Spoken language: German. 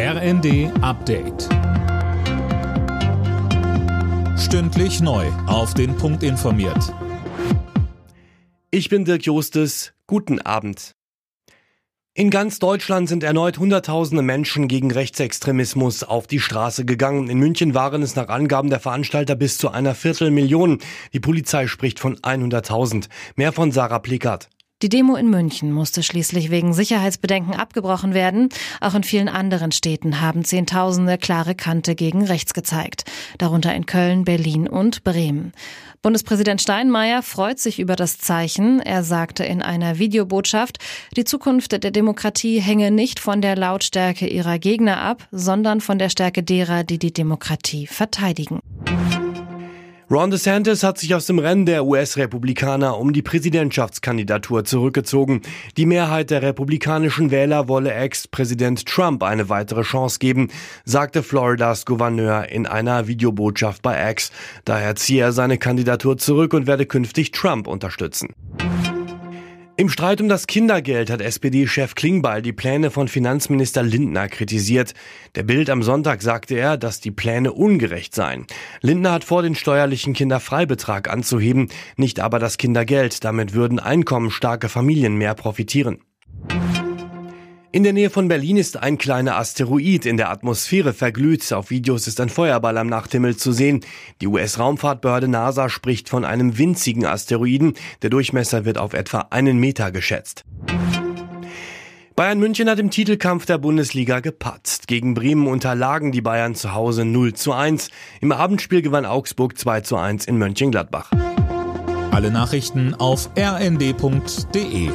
RND Update. Stündlich neu. Auf den Punkt informiert. Ich bin Dirk Jostes. Guten Abend. In ganz Deutschland sind erneut Hunderttausende Menschen gegen Rechtsextremismus auf die Straße gegangen. In München waren es nach Angaben der Veranstalter bis zu einer Viertelmillion. Die Polizei spricht von 100.000. Mehr von Sarah Plickert. Die Demo in München musste schließlich wegen Sicherheitsbedenken abgebrochen werden. Auch in vielen anderen Städten haben Zehntausende klare Kante gegen rechts gezeigt, darunter in Köln, Berlin und Bremen. Bundespräsident Steinmeier freut sich über das Zeichen. Er sagte in einer Videobotschaft, die Zukunft der Demokratie hänge nicht von der Lautstärke ihrer Gegner ab, sondern von der Stärke derer, die die Demokratie verteidigen. Ron DeSantis hat sich aus dem Rennen der US-Republikaner um die Präsidentschaftskandidatur zurückgezogen. Die Mehrheit der republikanischen Wähler wolle Ex-Präsident Trump eine weitere Chance geben, sagte Floridas Gouverneur in einer Videobotschaft bei X. Daher ziehe er seine Kandidatur zurück und werde künftig Trump unterstützen. Im Streit um das Kindergeld hat SPD-Chef Klingbeil die Pläne von Finanzminister Lindner kritisiert. Der Bild am Sonntag sagte er, dass die Pläne ungerecht seien. Lindner hat vor, den steuerlichen Kinderfreibetrag anzuheben, nicht aber das Kindergeld. Damit würden einkommensstarke Familien mehr profitieren. In der Nähe von Berlin ist ein kleiner Asteroid in der Atmosphäre verglüht. Auf Videos ist ein Feuerball am Nachthimmel zu sehen. Die US-Raumfahrtbehörde NASA spricht von einem winzigen Asteroiden. Der Durchmesser wird auf etwa einen Meter geschätzt. Bayern München hat im Titelkampf der Bundesliga gepatzt. Gegen Bremen unterlagen die Bayern zu Hause 0 zu 1. Im Abendspiel gewann Augsburg 2 zu 1 in Mönchengladbach. Alle Nachrichten auf rnd.de